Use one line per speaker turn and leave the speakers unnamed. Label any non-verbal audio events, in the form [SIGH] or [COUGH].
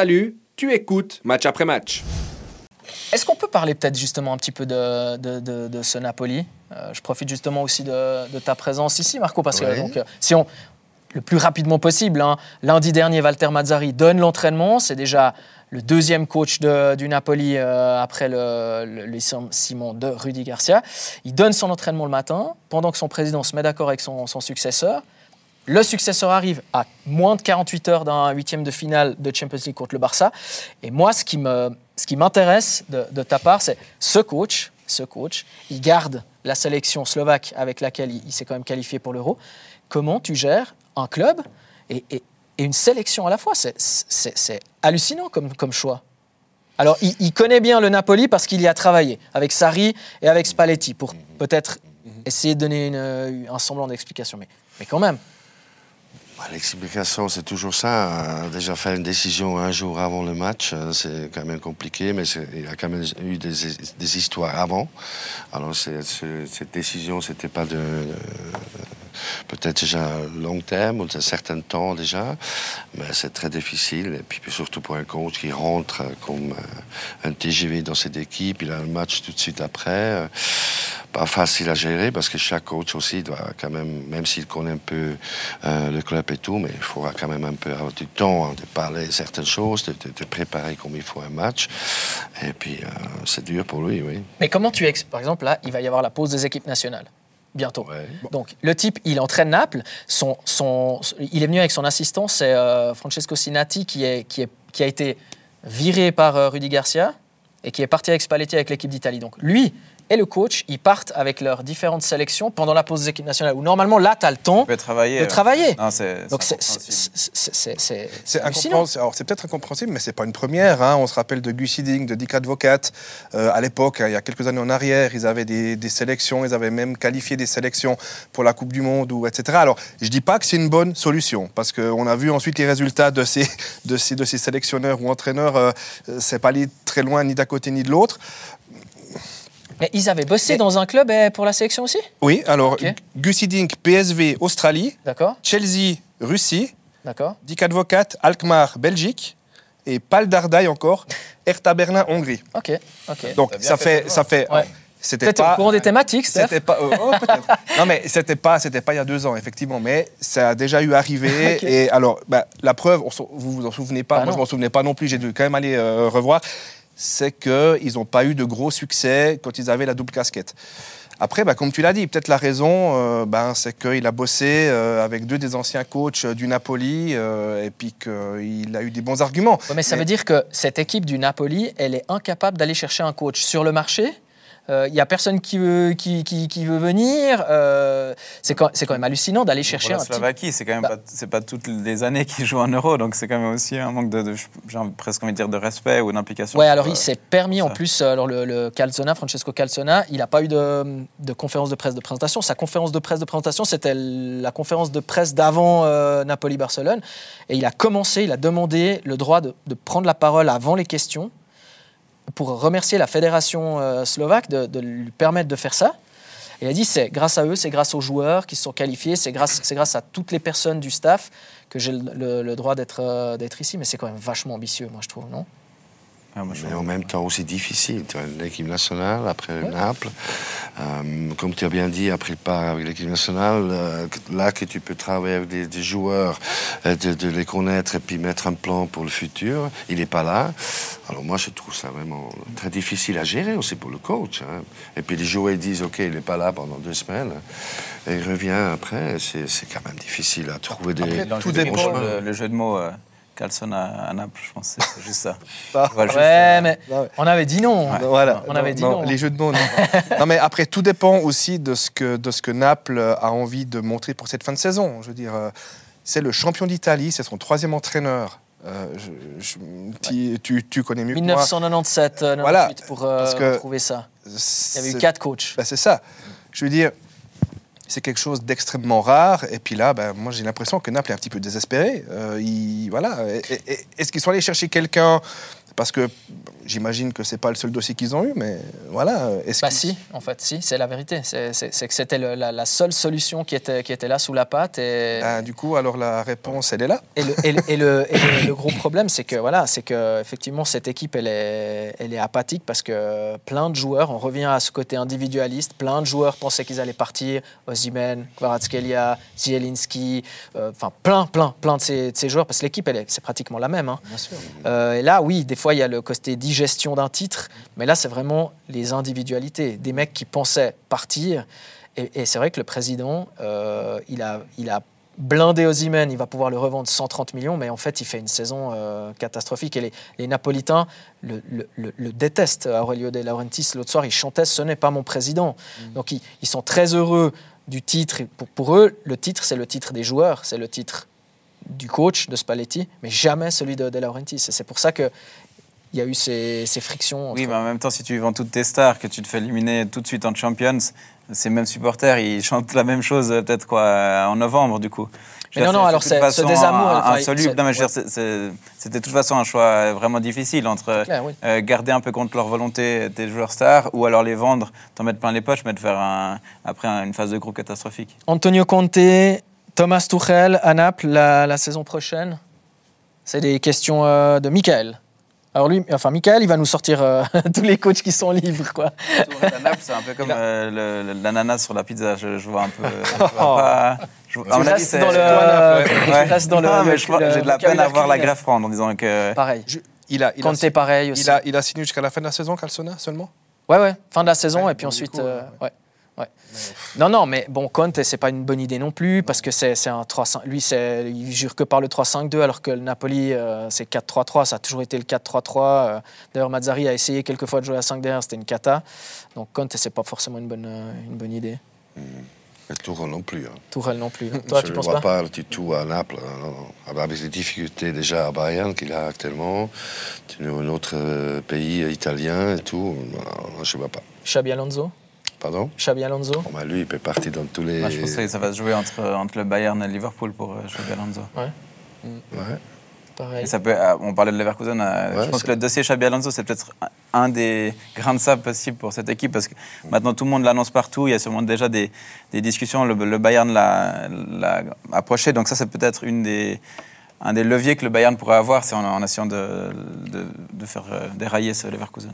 Salut, tu écoutes match après match.
Est-ce qu'on peut parler peut-être justement un petit peu de, de, de- de ce Napoli? Euh, Je profite justement aussi de, de ta présence ici, Marco, parce que donc, euh, si on le plus rapidement possible, hein, lundi dernier, Walter Mazzari donne l'entraînement. C'est déjà le deuxième coach de- du Napoli euh, après le, le licenciement de Rudy Garcia. Il donne son entraînement le matin, pendant que son président se met d'accord avec son, son successeur. Le successeur arrive à moins de 48 heures d'un huitième de finale de Champions League contre le Barça. Et moi, ce qui me, ce qui m'intéresse de, ta part, c'est ce coach, ce coach, il garde la sélection slovaque avec laquelle il, s'est quand même qualifié pour l'Euro. Comment tu gères un club et, une sélection à la fois? C'est, hallucinant comme, choix. Alors, il, connaît bien le Napoli parce qu'il y a travaillé avec Sarri et avec Spalletti pour peut-être essayer de donner un semblant d'explication. Mais, mais quand même.
L'explication, c'est toujours ça. Euh, Déjà faire une décision un jour avant le match, euh, c'est quand même compliqué, mais il y a quand même eu des, histoires avant. Alors cette décision, c'était pas de, peut-être déjà long terme ou de certain temps déjà, mais c'est très difficile. Et puis surtout pour un coach qui rentre comme euh, un TGV dans cette équipe, il a un match tout de suite après. Pas facile à gérer parce que chaque coach aussi doit quand même, même s'il connaît un peu euh, le club et tout, mais il faudra quand même un peu avoir du temps hein, de parler certaines choses, de, de- de préparer comme il faut un match. Et puis euh, c'est dur pour lui, oui.
Mais comment tu ex Par exemple, là, il va y avoir la pause des équipes nationales. Bientôt.
Ouais.
Donc, le type, il entraîne Naples. Son, son, il est venu avec son assistant, c'est euh, Francesco Sinati, qui, est, qui, est, qui a été viré par euh, Rudy Garcia et qui est parti avec Spalletti avec l'équipe d'Italie. Donc, lui et le coach, ils partent avec leurs différentes sélections pendant la pause des équipes nationales. Où normalement, là, tu as le temps
travailler.
de
ouais.
travailler.
Non, c'est-
Donc, c'est
incompréhensible.
Alors, c'est peut-être incompréhensible, mais c'est pas une première. hein. On se rappelle de Gus Hiddink, de Dick Advocat. Euh, à l'époque, hein, il y a quelques années en arrière, ils avaient des, des sélections, ils avaient même qualifié des sélections pour la Coupe du Monde, ou etc. Alors, je dis pas que c'est une bonne solution, parce qu'on a vu ensuite les résultats de ces, de ces, de ces sélectionneurs ou entraîneurs. Euh, euh, c'est pas allé très loin ni d'un côté ni de l'autre.
Mais ils avaient bossé dans un club eh, pour la sélection aussi?
Oui, alors,
Ok.
Gus Hiddink, PSV, Australie,
D'accord
Chelsea, Russie,
D'accord
Dick Advocat, Alkmaar, Belgique, et Pal Dardai encore, [LAUGHS] Hertha Berlin, Hongrie.
Ok, ok.
Donc ça
fait
ça fait.
Ouais.
C'était
Peut-être au
pas.
courant des thématiques,
C'était pas. oh, oh, [LAUGHS] non mais c'était pas, c'était pas il y a deux ans effectivement, mais ça a déjà eu arrivé. [LAUGHS]
Ok.
Et alors, bah, la preuve, vous vous en souvenez pas,
Bah
moi
non.
je m'en souvenais pas non plus. J'ai dû quand même aller euh, revoir. C'est que ils n'ont pas eu de gros succès quand ils avaient la double casquette. Après, bah, comme tu l'as dit, peut-être la raison, euh, ben, c'est qu'il a bossé euh, avec deux des anciens coachs du Napoli euh, et puis qu'il a eu des bons arguments.
Ouais, mais ça veut dire que cette équipe du Napoli, elle est incapable d'aller chercher un coach sur le marché. Il n'y a personne qui veut, qui, qui- qui veut venir. Euh, c'est quand, même hallucinant d'aller chercher
Pour la
un.
Slovaquie, c'est quand même
Bah.
pas, pas toutes les années qu'ils jouent en euro, donc c'est quand même aussi un manque de, de- j'ai presque envie de dire, de respect ou d'implication.
Ouais, alors il
euh,
s'est permis en plus, euh, alors le, le Calzona, Francesco Calzona, il n'a pas eu de, de conférence de presse de présentation. Sa conférence de presse de présentation, c'était la conférence de presse d'avant euh, Napoli-Barcelone. Et il a commencé, il a demandé le droit de, de prendre la parole avant les questions pour remercier la fédération euh, slovaque de, lui permettre de faire ça. Il a dit c'est grâce à eux, c'est grâce aux joueurs qui se sont qualifiés, c'est grâce, grâce à toutes les personnes du staff que j'ai le droit d'être euh, d'être ici. Mais c'est quand même vachement ambitieux, moi je trouve, non?
Ah, moi,
Mais en même temps aussi difficile. Tu as l'équipe nationale, après Naples. Euh, comme tu as bien dit, après le part avec l'équipe nationale, euh, là que tu peux travailler avec des, des joueurs, euh, de, de les connaître et puis mettre un plan pour le futur, il n'est pas là. Alors moi, je trouve ça vraiment très difficile à gérer aussi pour le coach. hein. Et puis les joueurs ils disent, OK, il n'est pas là pendant deux semaines. Et il revient après. C'est quand même difficile à trouver des...
Tout dépend,
le, le jeu de mots euh, Carlson à, à Naples, je pense c'est juste ça. [LAUGHS] Ouais, juste, euh,
mais
Ouais.
on avait dit non.
Voilà.
On avait dit
non,
non.
Les jeux de mots, non. [LAUGHS] non, mais après, tout dépend aussi de ce, que, de ce que Naples a envie de montrer pour cette fin de saison. Je veux dire, euh, c'est le champion d'Italie, c'est son troisième entraîneur. Euh, je- je- tu, tu- tu connais mieux que moi.
1997, euh, 98
Voilà,
pour euh,
parce que-
trouver ça. Il y avait eu quatre coachs.
bah, c'est ça. Je veux dire, c'est quelque chose d'extrêmement rare. Et puis là, ben, moi, j'ai l'impression que Naples est un petit peu désespéré. Euh, il- voilà. Est-ce qu'ils sont allés chercher quelqu'un? Parce que j'imagine que c'est pas le seul dossier qu'ils ont eu, mais voilà. Est-ce
Bah si, en fait, si, c'est la vérité. C'est que c'était la, la seule solution qui était, qui était là sous la patte. Et,
Ah, du coup, alors la réponse, elle est là.
et, le, et le- et le- et le- le gros problème, c'est que voilà, c'est que effectivement cette équipe, elle est, elle est apathique parce que plein de joueurs, on revient à ce côté individualiste, plein de joueurs pensaient qu'ils allaient partir, Ozymen, Kvaratskhelia, Zielinski, euh, enfin plein, plein, plein de ces, de ces joueurs parce que l'équipe, elle est, c'est pratiquement la même. hein. Euh, et là, oui, des fois, il y a le côté digestion d'un titre, mais là, c'est vraiment les individualités. Des mecs qui pensaient partir. Et, et c'est vrai que le président, euh, il, a, il a blindé Ozymen, il va pouvoir le revendre 130 millions, mais en fait, il fait une saison euh, catastrophique. Et les, les Napolitains le, le- le- le détestent. Aurelio De Laurentiis, l'autre soir, il chantait Ce n'est pas mon président. Donc, ils, ils sont très heureux du titre. Pour eux, le titre, c'est le titre des joueurs, c'est le titre du coach de Spalletti, mais jamais celui de De Laurentiis. Et c'est pour ça que il y a eu ces, ces frictions.
Oui, mais en même temps, si tu vends toutes tes stars, que tu te fais éliminer tout de suite en Champions, ces mêmes supporters, ils chantent la même chose euh, peut-être quoi euh, en novembre du coup.
Mais non,
dire,
non, alors c'est- ce désamour, enfin,
insoluble. veux
ouais.
c'était de toute façon un choix vraiment difficile entre
clair, oui.
euh, garder un peu contre leur volonté tes joueurs stars ou alors les vendre, t'en mettre plein les poches, mais de faire un- après un- une phase de groupe catastrophique.
Antonio Conte, Thomas Tuchel à Naples la, la saison prochaine C'est des questions euh, de Michael. Alors lui, enfin Michael, il va nous sortir euh, [LAUGHS] tous les coachs qui sont libres, quoi.
c'est un peu comme euh, l'ananas sur la pizza. Je, je vois un peu. je vois pas- je-
Tu
avis, c'est-
dans le, tu [LAUGHS]
Ouais.
dans le,
Non, mais
le-
je crois-
le
j'ai de la peine à voir la greffe prendre en disant que.
Pareil.
Je- il a, il
pareil aussi.
il a, il a signé jusqu'à la fin de la saison, Calzona, seulement?
Ouais, ouais, fin de la saison
Ouais,
et puis
bon,
ensuite.
coup,
euh,
ouais.
Ouais. Non, non, mais bon, Conte, c'est pas une bonne idée non plus parce que c'est un 3 Lui, il jure que par le 3-5-2 alors que le Napoli, euh, c'est 4-3-3. Ça a toujours été le 4-3-3. euh. D'ailleurs, Mazzari a essayé quelques fois de jouer à 5 derrière, c'était une cata. Donc Conte, c'est pas forcément une bonne, euh, une bonne idée.
Et Tourelle non plus. hein.
Tourelle non plus. Toi,
je
tu
ne vois
pas,
pas du tout à Naples. hein, non, non. Ah bah, Avec les difficultés déjà à Bayern qu'il a actuellement, un autre euh, pays italien et tout, non, je ne vois pas.
Xabi Alonso?
Pardon
Xabi Alonso
Bon, bah, Lui, il peut partir dans tous les.
Moi, je pense que ça va se jouer entre, entre le Bayern et le Liverpool pour euh, Xabi Alonso.
Ouais.
Pareil.
Et ça peut, euh, on parlait de Leverkusen. euh,
Ouais,
je pense que le dossier Xabi Alonso, c'est peut-être un- des grains de sable possibles pour cette équipe parce que maintenant tout le monde l'annonce partout. Il y a sûrement déjà des, des discussions. Le, le Bayern l'a approché. Donc, ça, c'est peut-être une des, un des leviers que le Bayern pourrait avoir c'est en, en essayant de, de, de faire euh, dérailler ce Leverkusen.